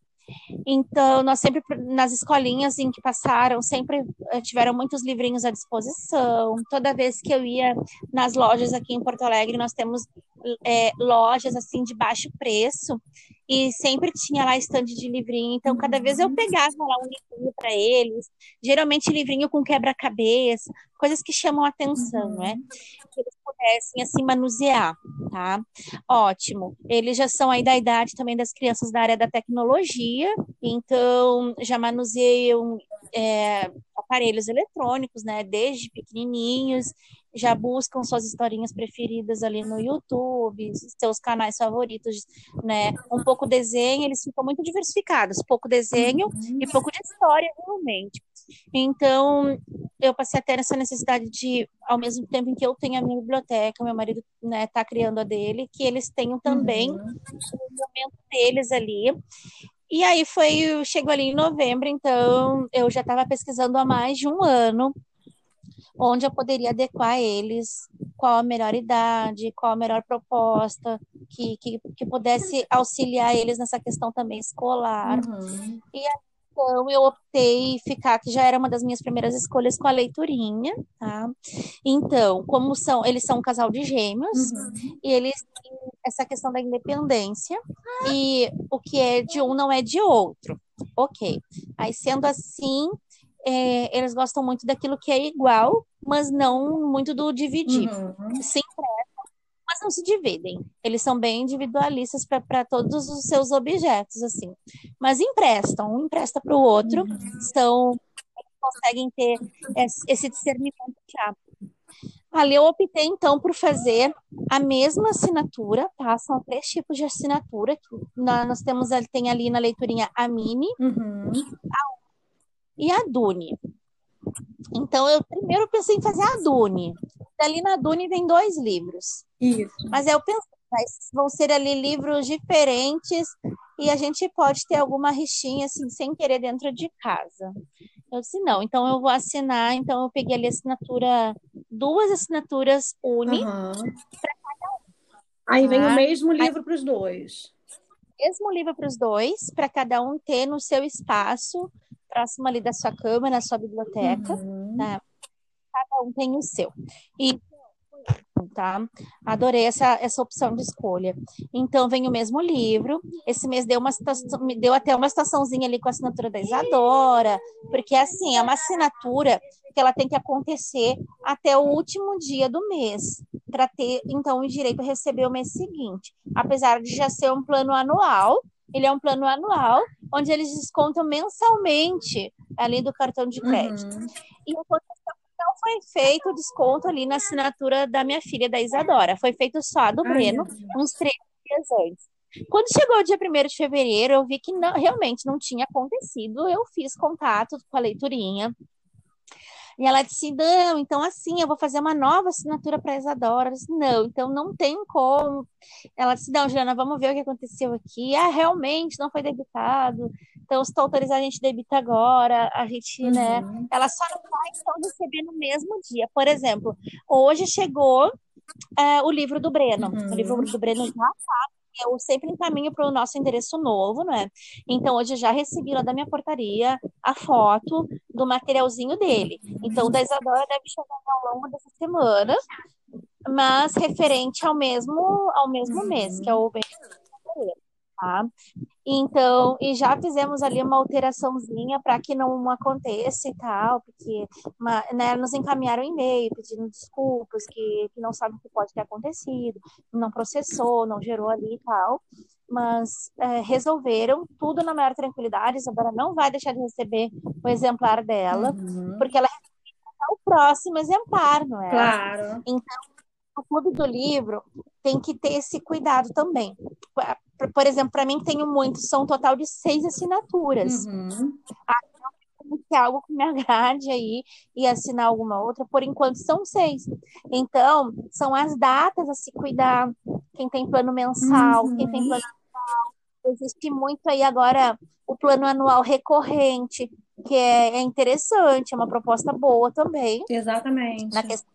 Então, nós sempre, nas escolinhas em que passaram, sempre eh, tiveram muitos livrinhos à disposição. Toda vez que eu ia nas lojas aqui em Porto Alegre, nós temos é, lojas assim de baixo preço e sempre tinha lá estande de livrinho. Então, cada vez eu pegava lá um livrinho para eles, geralmente livrinho com quebra-cabeça, coisas que chamam atenção, uhum. né? Que eles pudessem assim manusear, tá? Ótimo. Eles já são aí da idade também das crianças da área da tecnologia, então já manuseiam é, aparelhos eletrônicos, né? Desde pequenininhos já buscam suas historinhas preferidas ali no YouTube, seus canais favoritos, né? Um pouco desenho, eles ficam muito diversificados, pouco desenho uhum. e pouco de história, realmente. Então, eu passei a ter essa necessidade de, ao mesmo tempo em que eu tenho a minha biblioteca, meu marido né, tá criando a dele, que eles tenham também uhum. o momento deles ali. E aí foi, chegou ali em novembro, então eu já estava pesquisando há mais de um ano onde eu poderia adequar eles, qual a melhor idade, qual a melhor proposta, que, que, que pudesse auxiliar eles nessa questão também escolar. Uhum. E então eu optei ficar, que já era uma das minhas primeiras escolhas, com a leiturinha, tá? Então, como são, eles são um casal de gêmeos, uhum. e eles têm essa questão da independência, e o que é de um não é de outro. Ok. Aí, sendo assim, é, eles gostam muito daquilo que é igual, mas não muito do dividir. Uhum. Se mas não se dividem. Eles são bem individualistas para todos os seus objetos, assim. Mas emprestam, um empresta para o outro, uhum. são conseguem ter esse discernimento já. Ali eu optei então por fazer a mesma assinatura, tá? São três tipos de assinatura. Nós temos tem ali na leiturinha a mini, uhum. a e a Dune. Então, eu primeiro pensei em fazer a Dune. Dali na Dune vem dois livros. Isso. Mas eu pensei, mas vão ser ali livros diferentes e a gente pode ter alguma rixinha, assim, sem querer dentro de casa. Eu disse, não, então eu vou assinar. Então, eu peguei ali a assinatura, duas assinaturas Uni uhum. para cada um. Aí vem o tá? mesmo livro para os dois. Mesmo livro para os dois, para cada um ter no seu espaço próximo ali da sua cama, na sua biblioteca, uhum. né? Cada um tem o seu. E tá? Adorei essa, essa opção de escolha. Então, vem o mesmo livro. Esse mês deu uma me deu até uma situaçãozinha ali com a assinatura da Isadora, porque assim, é uma assinatura que ela tem que acontecer até o último dia do mês, para ter então o direito a receber o mês seguinte. Apesar de já ser um plano anual, ele é um plano anual, onde eles descontam mensalmente, além do cartão de crédito. Uhum. E não foi feito o desconto ali na assinatura da minha filha, da Isadora. Foi feito só a do Breno, uns três dias antes. Quando chegou o dia 1 de fevereiro, eu vi que não, realmente não tinha acontecido. Eu fiz contato com a leiturinha, e ela disse: não, então assim, eu vou fazer uma nova assinatura para a Isadora. Eu disse, não, então não tem como. Ela disse: não, Juliana, vamos ver o que aconteceu aqui. Ah, realmente não foi debitado. Então, se tu autorizar, a gente debita agora. A gente, né, uhum. né? Ela só não vai então receber no mesmo dia. Por exemplo, hoje chegou é, o livro do Breno. Uhum. O livro do Breno já está eu sempre encaminho para o nosso endereço novo, né? Então, hoje já recebi lá da minha portaria a foto do materialzinho dele. Então, da Isadora deve chegar ao longo dessa semana. mas referente ao mesmo ao mesmo uhum. mês, que é o mês tá? Então, e já fizemos ali uma alteraçãozinha para que não aconteça e tal, porque uma, né, nos encaminharam e-mail pedindo desculpas, que, que não sabem o que pode ter acontecido, não processou, não gerou ali e tal, mas é, resolveram tudo na maior tranquilidade. Isabela não vai deixar de receber o exemplar dela, uhum. porque ela é o próximo exemplar, não é? Claro. Então, o clube do livro tem que ter esse cuidado também por exemplo, para mim tenho muito, são um total de seis assinaturas. Uhum. Que é algo que me agrade aí e assinar alguma outra, por enquanto são seis. Então, são as datas a se cuidar. Quem tem plano mensal, uhum. quem tem plano anual. Existe muito aí agora o plano anual recorrente, que é, é interessante, é uma proposta boa também. Exatamente. Na questão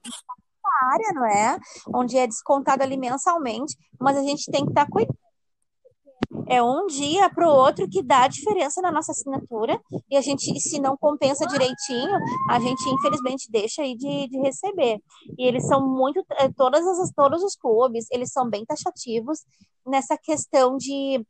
área, não é? Onde é descontado ali mensalmente, mas a gente tem que estar tá cuidando é um dia para o outro que dá a diferença na nossa assinatura e a gente, se não compensa direitinho, a gente infelizmente deixa aí de, de receber. E eles são muito, é, todas as, todos os clubes, eles são bem taxativos nessa questão de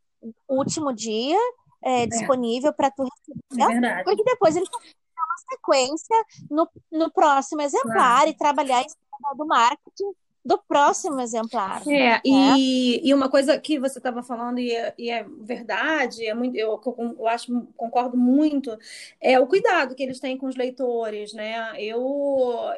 último dia é, é. disponível para tu receber. É porque depois eles uma sequência no, no próximo exemplar claro. e trabalhar em cima do marketing do próximo exemplar. É, né? e, e uma coisa que você estava falando, e é, e é, verdade, é muito, eu, eu acho, concordo muito, é o cuidado que eles têm com os leitores, né? Eu,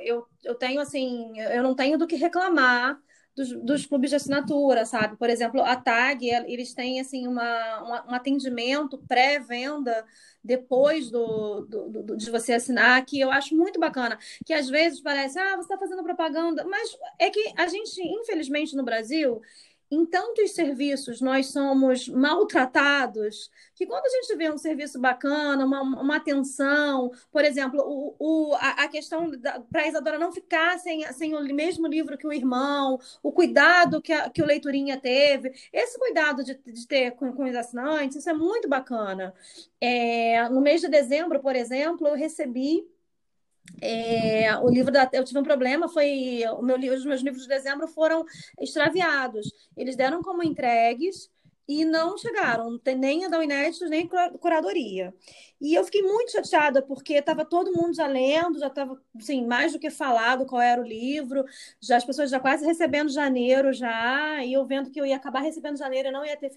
eu, eu tenho, assim, eu não tenho do que reclamar dos, dos, clubes de assinatura, sabe? Por exemplo, a TAG, eles têm assim uma, uma um atendimento pré-venda depois do, do, do, de você assinar, que eu acho muito bacana. Que às vezes parece, ah, você está fazendo propaganda, mas é que a gente, infelizmente, no Brasil, em tantos serviços nós somos maltratados que quando a gente vê um serviço bacana, uma, uma atenção, por exemplo, o, o, a, a questão para a Isadora não ficar sem, sem o mesmo livro que o irmão, o cuidado que, a, que o leiturinha teve, esse cuidado de, de ter com, com os assinantes, isso é muito bacana. É, no mês de dezembro, por exemplo, eu recebi é, o livro da, eu tive um problema, foi o meu, os meus livros de dezembro foram extraviados. Eles deram como entregues e não chegaram, nem a da Inéditos, nem a curadoria. E eu fiquei muito chateada, porque estava todo mundo já lendo, já estava assim, mais do que falado qual era o livro, já as pessoas já quase recebendo janeiro já, e eu vendo que eu ia acabar recebendo janeiro e não ia ter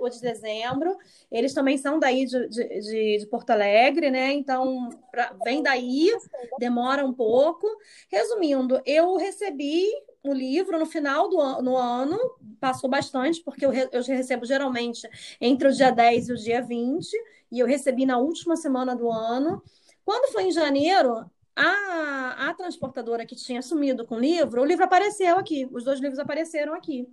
o de dezembro. Eles também são daí de, de, de Porto Alegre, né? Então, pra, vem daí, demora um pouco. Resumindo, eu recebi o livro no final do an no ano, passou bastante, porque eu, re eu recebo geralmente entre o dia 10 e o dia 20, e eu recebi na última semana do ano. Quando foi em janeiro, a, a transportadora que tinha sumido com o livro, o livro apareceu aqui, os dois livros apareceram aqui.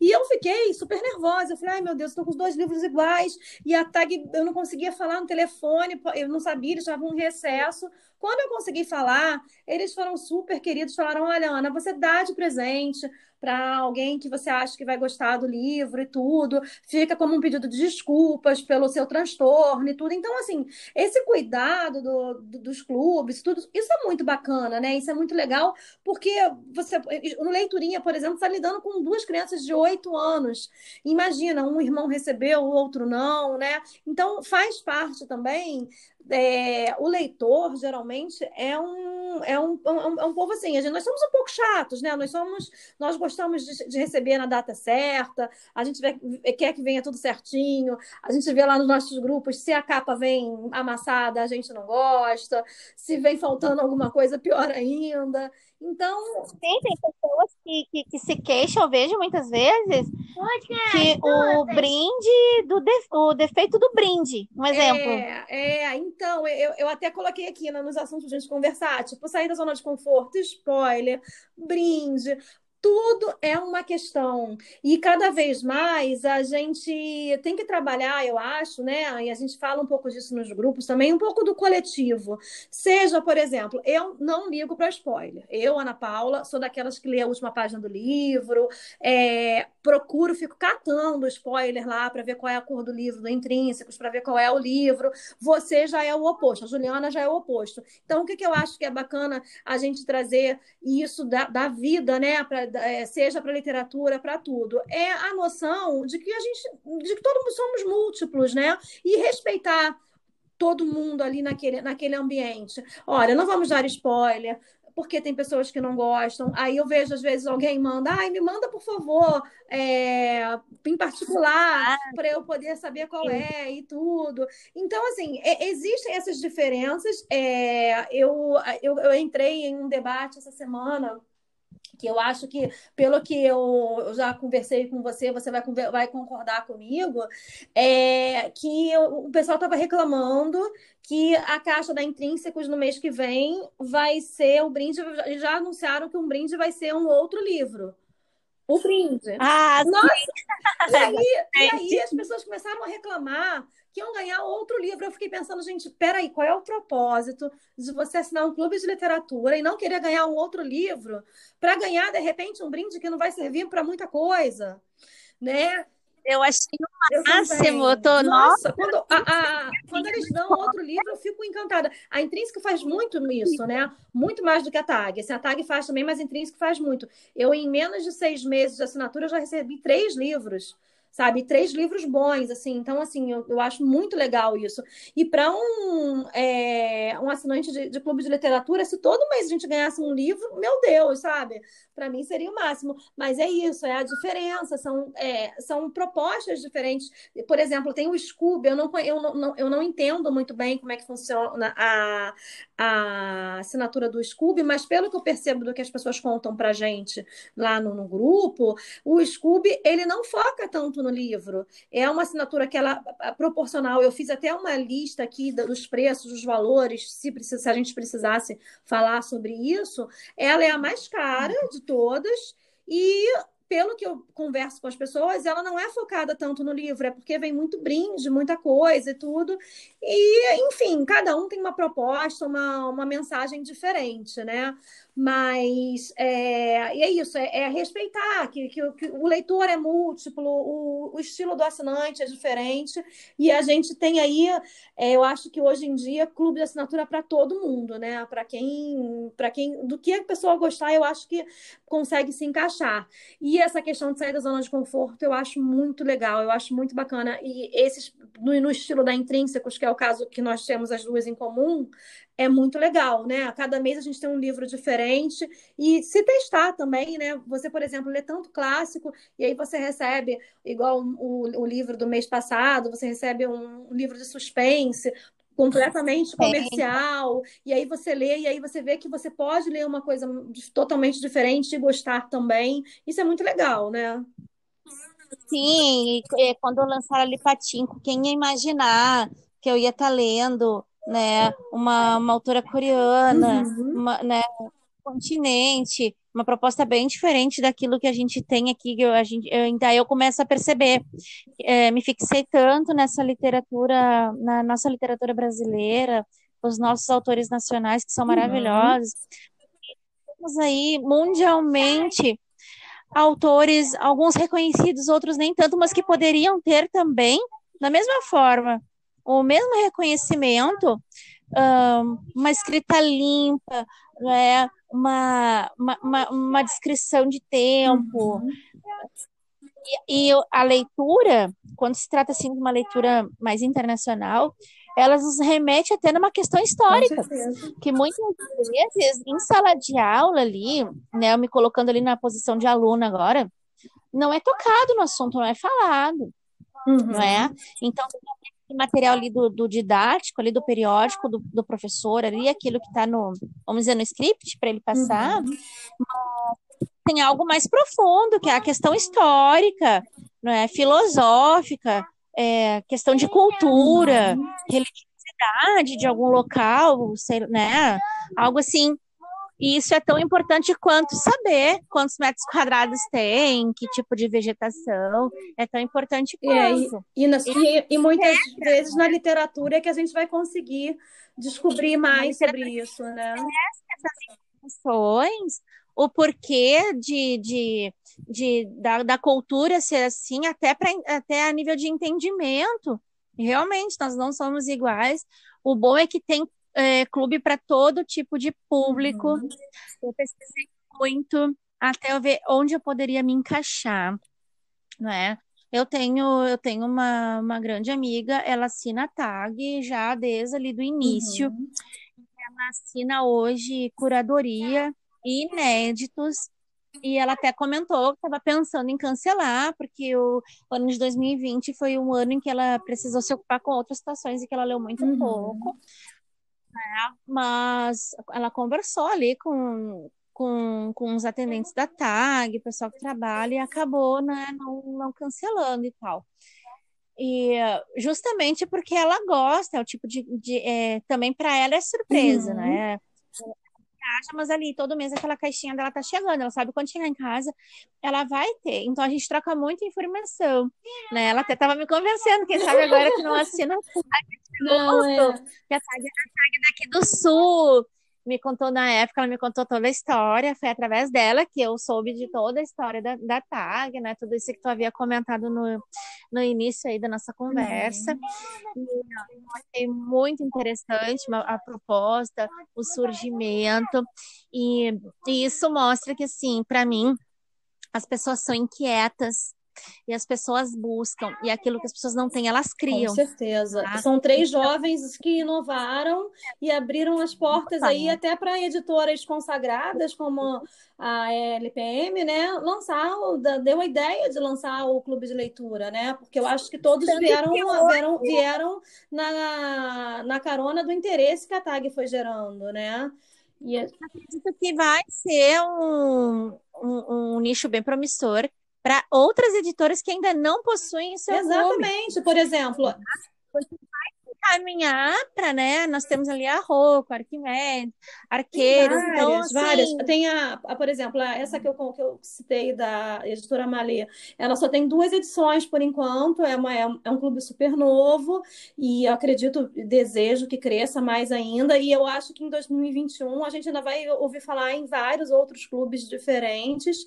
E eu fiquei super nervosa. Eu falei, ai meu Deus, estou com os dois livros iguais. E a tag, eu não conseguia falar no telefone, eu não sabia, eles estavam um recesso. Quando eu consegui falar, eles foram super queridos, falaram: olha, Ana, você dá de presente para alguém que você acha que vai gostar do livro e tudo, fica como um pedido de desculpas pelo seu transtorno e tudo. Então, assim, esse cuidado do, do, dos clubes, tudo, isso é muito bacana, né? Isso é muito legal, porque você, no Leiturinha, por exemplo, está lidando com duas crianças de oito anos. Imagina, um irmão recebeu, o outro não, né? Então, faz parte também é, o leitor geralmente é um, é um, é um, é um povo assim, a gente, nós somos um pouco chatos, né? Nós somos, nós gostamos de, de receber na data certa, a gente vê, quer que venha tudo certinho, a gente vê lá nos nossos grupos, se a capa vem amassada, a gente não gosta, se vem faltando alguma coisa, pior ainda. Então. Sim, tem pessoas que, que, que, se queixam, eu vejo muitas vezes, que o brinde, do def, o defeito do brinde, um exemplo. É, é então, eu, eu até coloquei aqui né, nos assuntos de a gente conversar, tipo, sair da zona de conforto, spoiler, brinde tudo é uma questão. E cada vez mais a gente tem que trabalhar, eu acho, né? E a gente fala um pouco disso nos grupos também, um pouco do coletivo. Seja, por exemplo, eu não ligo para spoiler. Eu, Ana Paula, sou daquelas que lê a última página do livro, é, procuro, fico catando spoiler lá para ver qual é a cor do livro, do Intrínsecos, para ver qual é o livro. Você já é o oposto, a Juliana já é o oposto. Então, o que, que eu acho que é bacana a gente trazer isso da, da vida, né? Pra, seja para literatura, para tudo, é a noção de que a gente, de que todos somos múltiplos, né? E respeitar todo mundo ali naquele, naquele ambiente. Olha, não vamos dar spoiler, porque tem pessoas que não gostam. Aí eu vejo, às vezes, alguém manda, ai, me manda, por favor, é, em particular, para eu poder saber qual é e tudo. Então, assim, é, existem essas diferenças. É, eu, eu, eu entrei em um debate essa semana que eu acho que, pelo que eu, já conversei com você, você vai, vai concordar comigo, é que o pessoal estava reclamando que a caixa da Intrínsecos no mês que vem vai ser o brinde, já anunciaram que um brinde vai ser um outro livro. O brinde. Ah, Nossa! E aí, e aí as pessoas começaram a reclamar que iam ganhar outro livro. Eu fiquei pensando, gente, peraí, qual é o propósito de você assinar um clube de literatura e não querer ganhar um outro livro para ganhar, de repente, um brinde que não vai servir para muita coisa, né? Eu achei o máximo. Eu tô... Nossa, quando, a, a, quando eles dão outro livro, eu fico encantada. A Intrínseca faz muito isso, né? Muito mais do que a TAG. Assim, a TAG faz também, mas a Intrínseca faz muito. Eu, em menos de seis meses de assinatura, já recebi três livros sabe? Três livros bons, assim. Então, assim, eu, eu acho muito legal isso. E para um, é, um assinante de, de, clube de literatura, se todo mês a gente ganhasse um livro, meu Deus, sabe? Para mim seria o máximo. Mas é isso, é a diferença, são, é, são propostas diferentes. Por exemplo, tem o Scooby, eu não, eu, não, eu não entendo muito bem como é que funciona a, a assinatura do Scooby, mas pelo que eu percebo do que as pessoas contam para gente lá no, no grupo, o Scooby, ele não foca tanto no livro. É uma assinatura que ela é proporcional. Eu fiz até uma lista aqui dos preços, dos valores, se, precisa, se a gente precisasse falar sobre isso. Ela é a mais cara de todas e pelo que eu converso com as pessoas, ela não é focada tanto no livro, é porque vem muito brinde, muita coisa e tudo. E, enfim, cada um tem uma proposta, uma, uma mensagem diferente, né? Mas é, e é isso, é, é respeitar que, que, que, o leitor é múltiplo, o, o, estilo do assinante é diferente, e a gente tem aí, é, eu acho que hoje em dia, clube de assinatura para todo mundo, né? Para quem, para quem, do que a pessoa gostar, eu acho que consegue se encaixar. E essa questão de sair da zona de conforto, eu acho muito legal, eu acho muito bacana. E esses, no, no estilo da Intrínsecos, que é o caso que nós temos as duas em comum, é muito legal, né? A cada mês a gente tem um livro diferente e se testar também, né? Você, por exemplo, lê tanto clássico e aí você recebe, igual o, o livro do mês passado, você recebe um, um livro de suspense completamente comercial, e aí você lê, e aí você vê que você pode ler uma coisa totalmente diferente e gostar também. Isso é muito legal, né? Sim, e quando lançaram ali Patinco, quem ia imaginar que eu ia estar tá lendo né, uma, uma autora coreana, uhum. uma, né, continente, uma proposta bem diferente daquilo que a gente tem aqui, eu, a gente, eu, então eu começo a perceber, é, me fixei tanto nessa literatura, na nossa literatura brasileira, os nossos autores nacionais que são uhum. maravilhosos, uhum. temos aí mundialmente autores, alguns reconhecidos, outros nem tanto, mas que poderiam ter também, da mesma forma, o mesmo reconhecimento, uma escrita limpa, né? uma, uma, uma descrição de tempo. Uhum. E, e, a leitura, quando se trata assim de uma leitura mais internacional, ela nos remete até numa questão histórica, que muitas vezes em sala de aula ali, né, eu me colocando ali na posição de aluno agora, não é tocado no assunto, não é falado, uhum. não é? Então material ali do, do, didático, ali do periódico do, do professor, ali aquilo que está no, vamos dizer, no script para ele passar, uhum. tem algo mais profundo, que é a questão histórica, é filosófica, é, questão de cultura, uhum. religiosidade de algum local, sei, né? Algo assim e isso é tão importante quanto saber quantos metros quadrados tem, que tipo de vegetação. É tão importante quanto. É, e, e, nas, e, e, muitas é. vezes na literatura é que a gente vai conseguir descobrir mais sobre isso, né? Essas informações, o porquê de, de, de, da, da cultura ser assim, até, pra, até a nível de entendimento. Realmente, nós não somos iguais. O bom é que tem é, clube para todo tipo de público. Uhum. Eu pesquisei muito até eu ver onde eu poderia me encaixar, não é? Eu tenho, eu tenho uma, uma grande amiga, ela assina a tag já desde ali do início. Uhum. Ela assina hoje curadoria e inéditos. E ela até comentou que estava pensando em cancelar, porque o, ano de 2020 foi um ano em que ela precisou se ocupar com outras situações e que ela leu muito Uhum. pouco. Mas ela conversou ali com, com, com os atendentes da TAG, o pessoal que trabalha, e acabou né, não, não cancelando e tal. E justamente porque ela gosta, é o tipo de. de é, também para ela é surpresa, Uhum. né? Mas ali todo mês aquela caixinha dela tá chegando, ela sabe quando chegar em casa, ela vai ter. Então a gente troca muita informação, né? Ela até tava me convencendo, quem sabe agora que não assina Não, é. que a Tag é daqui do Sul. Me contou na época, ela me contou toda a história. Foi através dela que eu soube de toda a história da, da Tag, né? Tudo isso que tu havia comentado no, no início aí da nossa conversa. E eu achei muito interessante a, a proposta, o surgimento. E, e isso mostra que, assim, para mim, as pessoas são inquietas e as pessoas buscam, e aquilo que as pessoas não têm, elas Com criam. certeza. tá? São três jovens que inovaram e abriram as portas aí até para editoras consagradas como a LPM, né? Lançar, deu a ideia de lançar o clube de leitura, né? Porque eu acho que todos Tanto vieram, que vieram, vieram na, na carona do interesse que a TAG foi gerando, né? E, acredito que vai ser um, um, um nicho bem promissor para outras editoras que ainda não possuem seu exatamente. Por exemplo, Caminhar para, né? Nós temos ali a Rocco, Arquimedes, Arqueiros, várias, então assim, várias. Tem a, a, por exemplo, a- essa que eu, que eu citei da editora Malê, ela só tem duas edições por enquanto, é, uma, é um é um clube super novo e eu acredito, desejo que cresça mais ainda. E eu acho que em 2021 a gente ainda vai ouvir falar em vários outros clubes diferentes.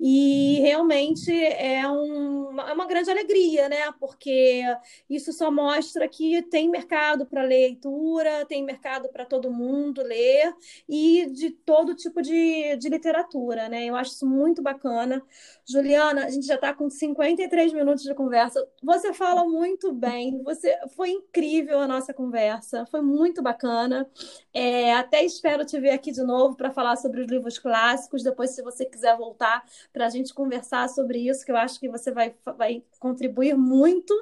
E realmente é, um, é uma grande alegria, né? Porque isso só mostra que tem mercado para leitura, tem mercado para todo mundo ler e de todo tipo de, de literatura, né? Eu acho isso muito bacana. Juliana, a gente já está com 53 minutos de conversa. Você fala muito bem, você foi incrível a nossa conversa, foi muito bacana. É, até espero te ver aqui de novo para falar sobre os livros clássicos. Depois, se você quiser voltar para a gente conversar sobre isso, que eu acho que você vai, vai contribuir muito.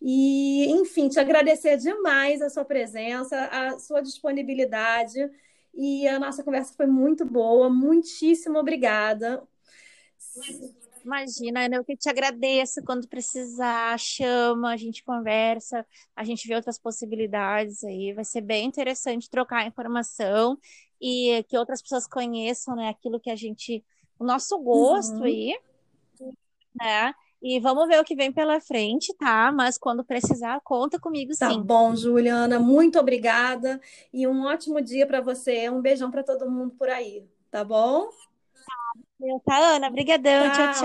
E, enfim, te agradecer demais a sua presença, a sua disponibilidade. E a nossa conversa foi muito boa. Muitíssimo obrigada. Imagina, eu que te agradeço quando precisar, chama, a gente conversa, a gente vê outras possibilidades aí. Vai ser bem interessante trocar informação e que outras pessoas conheçam, né, aquilo que a gente, o nosso gosto Uhum. aí, né? E vamos ver o que vem pela frente, tá? Mas quando precisar, conta comigo Tá sim. bom, Juliana. Muito obrigada e um ótimo dia para você. Um beijão para todo mundo por aí, tá bom? Tá, Ana? Obrigadão. Tchau, Tchau. tchau.